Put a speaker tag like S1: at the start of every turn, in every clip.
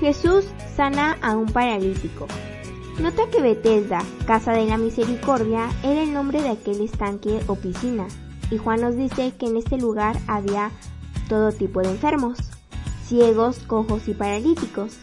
S1: Jesús sana a un paralítico. Nota que Bethesda, Casa de la Misericordia, era el nombre de aquel estanque o piscina, y Juan nos dice que en este lugar había todo tipo de enfermos, ciegos, cojos y paralíticos.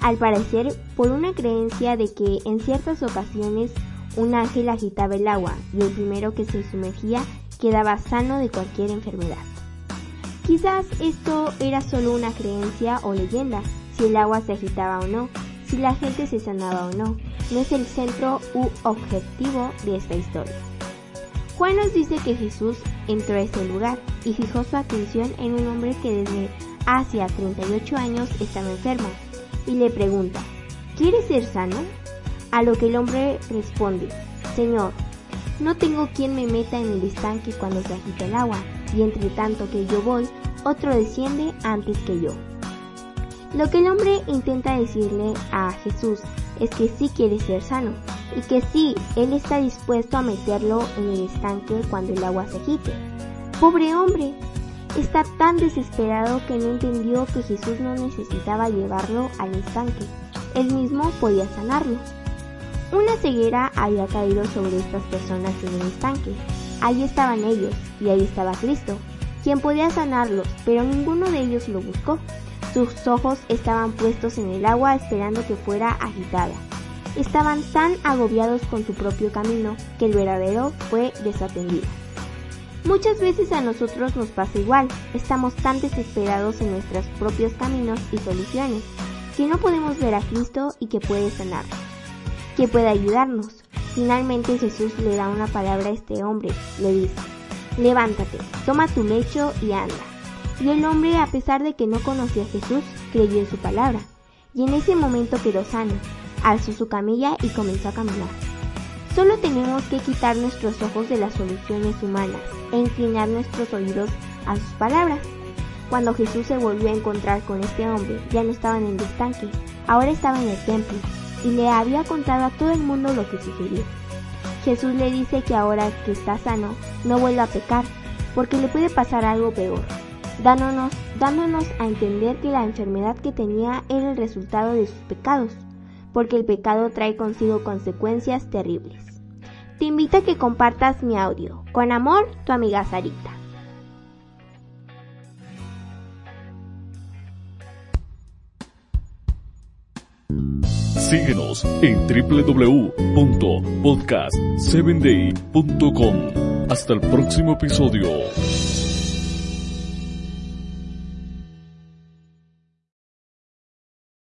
S1: Al parecer, por una creencia de que en ciertas ocasiones un ángel agitaba el agua y el primero que se sumergía quedaba sano de cualquier enfermedad. Quizás esto era solo una creencia o leyenda, si el agua se agitaba o no, si la gente se sanaba o no, no es el centro u objetivo de esta historia. Juan nos dice que Jesús entró a ese lugar y fijó su atención en un hombre que desde hace 38 años estaba enfermo y le pregunta, ¿quieres ser sano? A lo que el hombre responde, Señor, no tengo quien me meta en el estanque cuando se agita el agua, y entre tanto que yo voy, otro desciende antes que yo. Lo que el hombre intenta decirle a Jesús es que sí quiere ser sano, y que sí, él está dispuesto a meterlo en el estanque cuando el agua se agite. Pobre hombre, está tan desesperado que no entendió que Jesús no necesitaba llevarlo al estanque, él mismo podía sanarlo. Una ceguera había caído sobre estas personas en el estanque. Ahí estaban ellos y ahí estaba Cristo, quien podía sanarlos, pero ninguno de ellos lo buscó. Sus ojos estaban puestos en el agua esperando que fuera agitada. Estaban tan agobiados con su propio camino que el verdadero fue desatendido. Muchas veces a nosotros nos pasa igual, estamos tan desesperados en nuestros propios caminos y soluciones que no podemos ver a Cristo y que puede sanarnos que puede ayudarnos. Finalmente Jesús le da una palabra a este hombre, le dice, levántate, toma tu lecho y anda. Y el hombre, a pesar de que no conocía a Jesús, creyó en su palabra, y en ese momento quedó sano, alzó su camilla y comenzó a caminar. Solo tenemos que quitar nuestros ojos de las soluciones humanas e inclinar nuestros oídos a sus palabras. Cuando Jesús se volvió a encontrar con este hombre, ya no estaba en el estanque, ahora estaba en el templo, y le había contado a todo el mundo lo que sucedió. Jesús le dice que ahora que está sano, no vuelva a pecar, porque le puede pasar algo peor, dándonos, dándonos a entender que la enfermedad que tenía era el resultado de sus pecados, porque el pecado trae consigo consecuencias terribles. Te invito a que compartas mi audio. Con amor, tu amiga Sarita.
S2: Síguenos en www.podcast7day.com. Hasta el próximo episodio.